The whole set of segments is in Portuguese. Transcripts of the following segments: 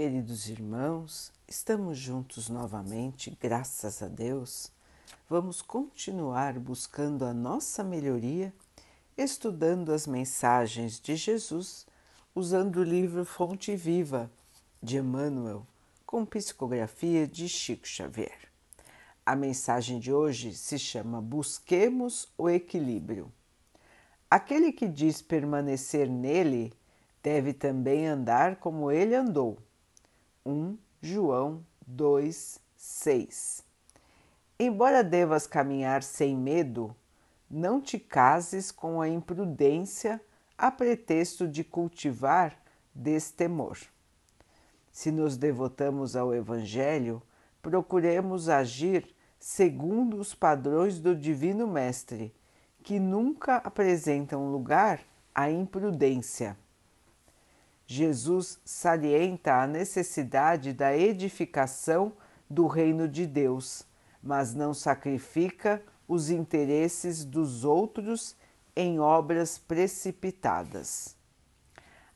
queridos irmãos, estamos juntos novamente, graças a Deus. Vamos continuar buscando a nossa melhoria, estudando as mensagens de Jesus, usando o livro Fonte Viva de Emmanuel, com psicografia de Chico Xavier. A mensagem de hoje se chama Busquemos o Equilíbrio. Aquele que diz permanecer nele deve também andar como ele andou 1 João 2, 6. Embora devas caminhar sem medo, não te cases com a imprudência a pretexto de cultivar destemor. Se nos devotamos ao Evangelho, procuremos agir segundo os padrões do Divino Mestre, que nunca apresentam lugar à imprudência. Jesus salienta a necessidade da edificação do reino de Deus, mas não sacrifica os interesses dos outros em obras precipitadas.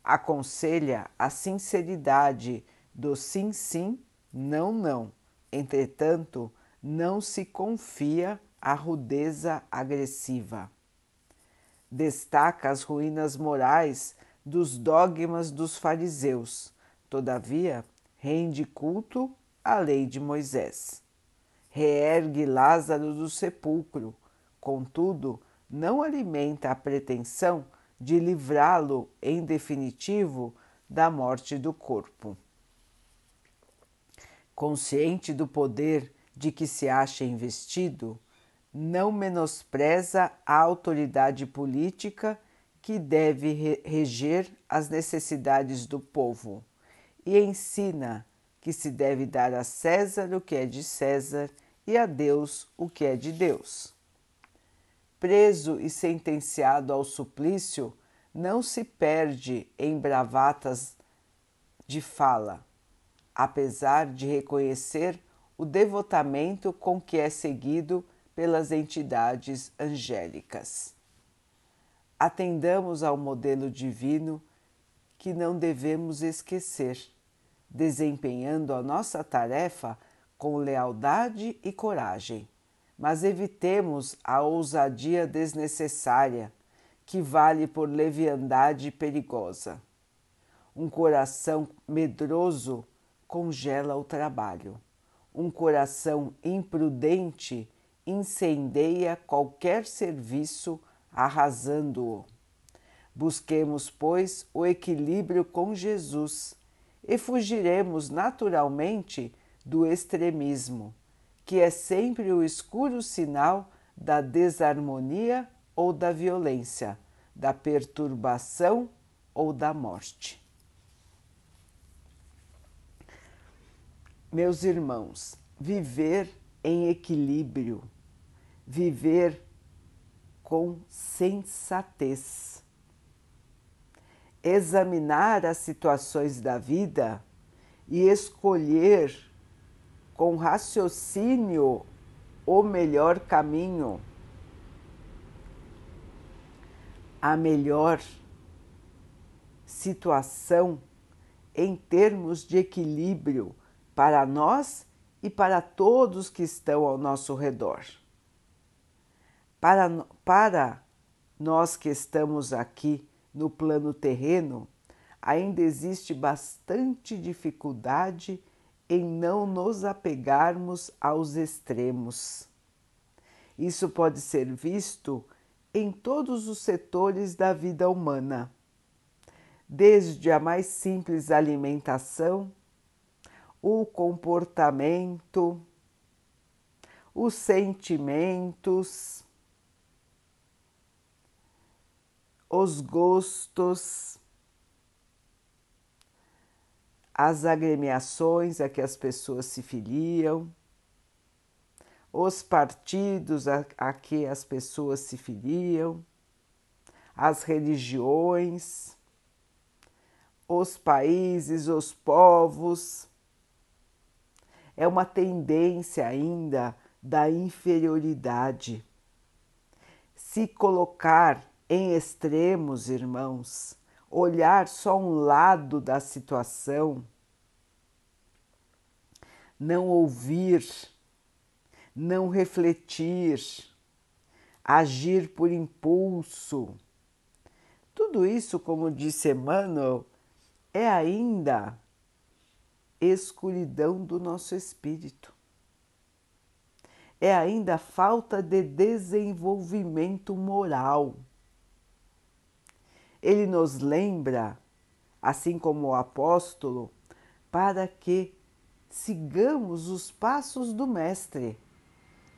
Aconselha a sinceridade do sim, sim, não, não. Entretanto, não se confia à rudeza agressiva. Destaca as ruínas morais dos dogmas dos fariseus, todavia rende culto à lei de Moisés. Reergue Lázaro do sepulcro, contudo, não alimenta a pretensão de livrá-lo em definitivo da morte do corpo. Consciente do poder de que se acha investido, não menospreza a autoridade política que deve reger as necessidades do povo e ensina que se deve dar a César o que é de César e a Deus o que é de Deus. Preso e sentenciado ao suplício, não se perde em bravatas de fala, apesar de reconhecer o devotamento com que é seguido pelas entidades angélicas atendamos ao modelo divino que não devemos esquecer, desempenhando a nossa tarefa com lealdade e coragem, mas evitemos a ousadia desnecessária, que vale por leviandade perigosa. Um coração medroso congela o trabalho. Um coração imprudente incendeia qualquer serviço arrasando-o. Busquemos, pois, o equilíbrio com Jesus e fugiremos naturalmente do extremismo, que é sempre o escuro sinal da desarmonia ou da violência, da perturbação ou da morte. Meus irmãos, viver em equilíbrio, viver com sensatez. Examinar as situações da vida e escolher com raciocínio o melhor caminho, a melhor situação em termos de equilíbrio para nós e para todos que estão ao nosso redor. Para, para nós que estamos aqui no plano terreno, ainda existe bastante dificuldade em não nos apegarmos aos extremos. Isso pode ser visto em todos os setores da vida humana, desde a mais simples alimentação, o comportamento, os sentimentos, os gostos, as agremiações a que as pessoas se filiam, os partidos a, a que as pessoas se filiam, as religiões, os países, os povos. É uma tendência ainda da inferioridade. Se colocar em extremos, irmãos, olhar só um lado da situação, não ouvir, não refletir, agir por impulso. Tudo isso, como disse Emmanuel, é ainda escuridão do nosso espírito. É ainda falta de desenvolvimento moral. Ele nos lembra, assim como o apóstolo, para que sigamos os passos do Mestre,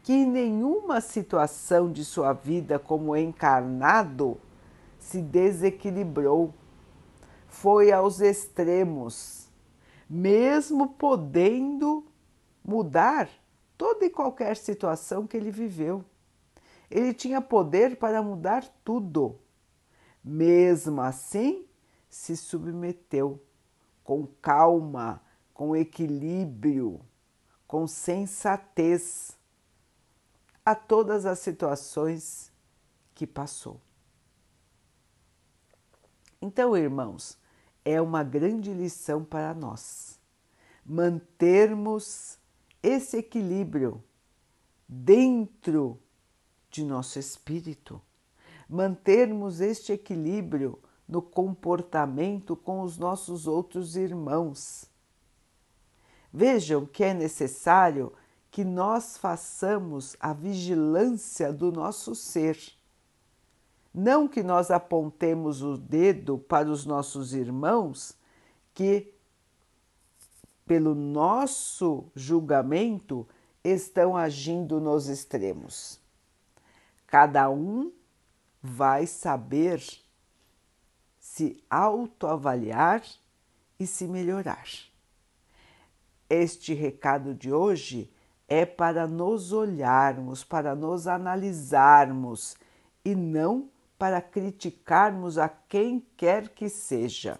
que em nenhuma situação de sua vida como encarnado se desequilibrou, foi aos extremos, mesmo podendo mudar toda e qualquer situação que ele viveu. Ele tinha poder para mudar tudo. Mesmo assim, se submeteu com calma, com equilíbrio, com sensatez a todas as situações que passou. Então, irmãos, é uma grande lição para nós mantermos esse equilíbrio dentro de nosso espírito, mantermos este equilíbrio no comportamento com os nossos outros irmãos. Vejam que é necessário que nós façamos a vigilância do nosso ser. Não que nós apontemos o dedo para os nossos irmãos que, pelo nosso julgamento, estão agindo nos extremos. Cada um vai saber se autoavaliar e se melhorar. Este recado de hoje é para nos olharmos, para nos analisarmos e não para criticarmos a quem quer que seja.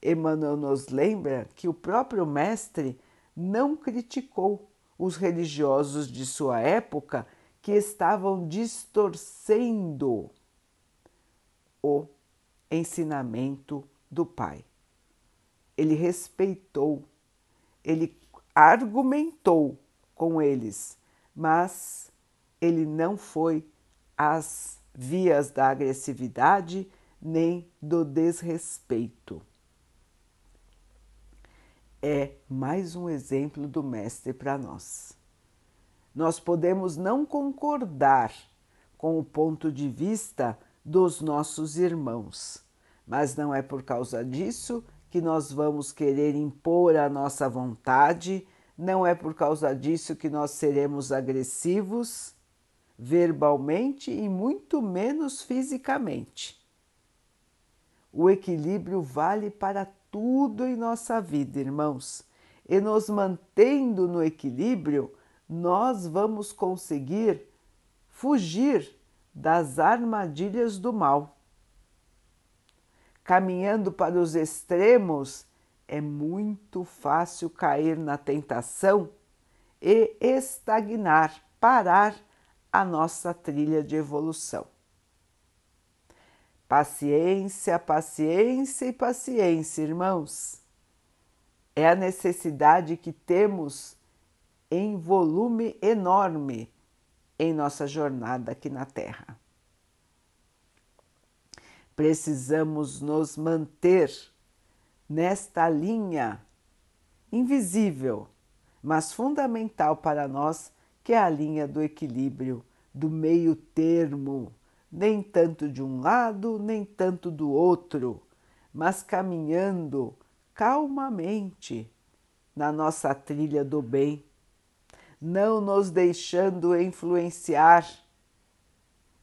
Emmanuel nos lembra que o próprio Mestre não criticou os religiosos de sua época que estavam distorcendo o ensinamento do Pai. Ele respeitou, ele argumentou com eles, mas ele não foi às vias da agressividade nem do desrespeito. É mais um exemplo do Mestre para nós. Nós podemos não concordar com o ponto de vista dos nossos irmãos. Mas não é por causa disso que nós vamos querer impor a nossa vontade, não é por causa disso que nós seremos agressivos verbalmente e muito menos fisicamente. O equilíbrio vale para tudo em nossa vida, irmãos, e nos mantendo no equilíbrio, nós vamos conseguir fugir das armadilhas do mal. Caminhando para os extremos, é muito fácil cair na tentação e estagnar, parar a nossa trilha de evolução. Paciência, paciência e paciência, irmãos. É a necessidade que temos em volume enorme em nossa jornada aqui na Terra. Precisamos nos manter nesta linha invisível, mas fundamental para nós, que é a linha do equilíbrio, do meio termo, nem tanto de um lado, nem tanto do outro, mas caminhando calmamente na nossa trilha do bem não nos deixando influenciar,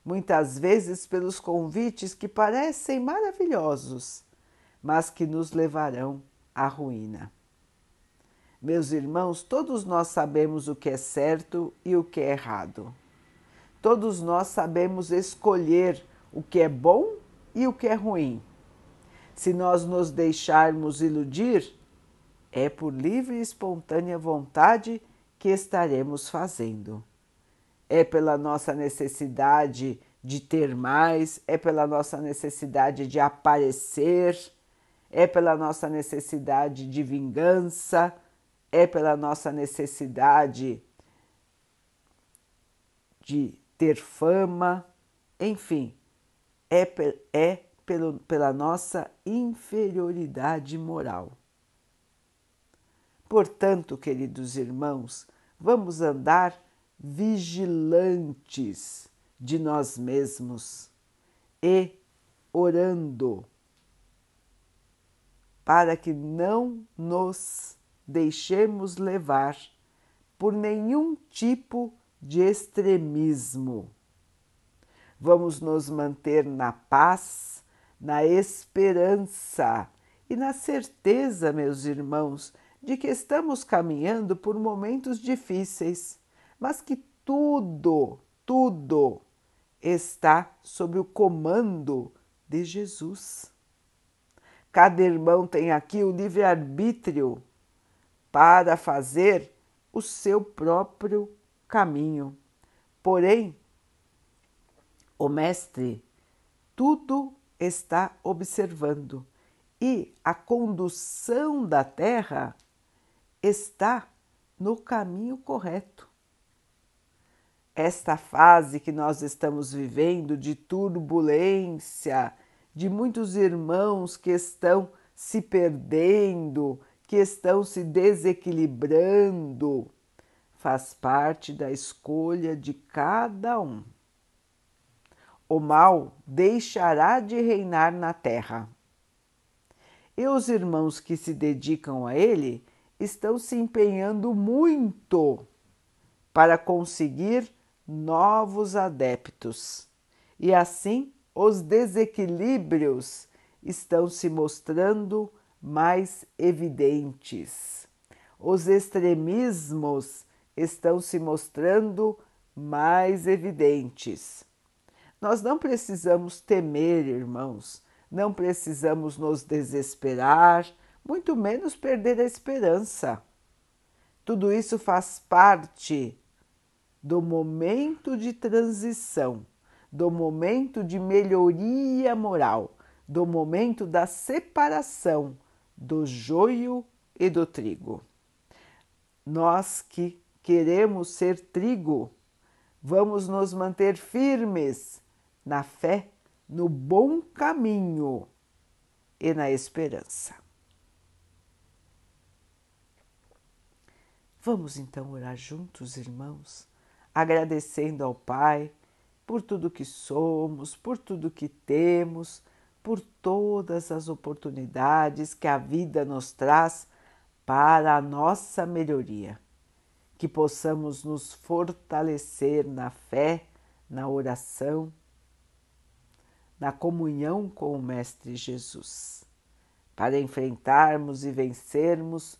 muitas vezes pelos convites que parecem maravilhosos, mas que nos levarão à ruína. Meus irmãos, todos nós sabemos o que é certo e o que é errado. Todos nós sabemos escolher o que é bom e o que é ruim. Se nós nos deixarmos iludir, é por livre e espontânea vontade que estaremos fazendo. É pela nossa necessidade de ter mais, é pela nossa necessidade de aparecer, é pela nossa necessidade de vingança, é pela nossa necessidade de ter fama, enfim, é, é pelo, pela nossa inferioridade moral. Portanto, queridos irmãos, vamos andar vigilantes de nós mesmos e orando para que não nos deixemos levar por nenhum tipo de extremismo. Vamos nos manter na paz, na esperança e na certeza, meus irmãos, de que estamos caminhando por momentos difíceis, mas que tudo, tudo está sob o comando de Jesus. Cada irmão tem aqui o livre-arbítrio para fazer o seu próprio caminho. Porém, o Mestre tudo está observando e a condução da Terra está no caminho correto. Esta fase que nós estamos vivendo de turbulência, de muitos irmãos que estão se perdendo, que estão se desequilibrando, faz parte da escolha de cada um. O mal deixará de reinar na terra. E os irmãos que se dedicam a ele estão se empenhando muito para conseguir novos adeptos. E assim os desequilíbrios estão se mostrando mais evidentes. Os extremismos estão se mostrando mais evidentes. Nós não precisamos temer, irmãos, não precisamos nos desesperar, muito menos perder a esperança. Tudo isso faz parte do momento de transição, do momento de melhoria moral, do momento da separação do joio e do trigo. Nós que queremos ser trigo, vamos nos manter firmes na fé, no bom caminho e na esperança. Vamos então orar juntos, irmãos, agradecendo ao Pai por tudo que somos, por tudo que temos, por todas as oportunidades que a vida nos traz para a nossa melhoria. Que possamos nos fortalecer na fé, na oração, na comunhão com o Mestre Jesus, para enfrentarmos e vencermos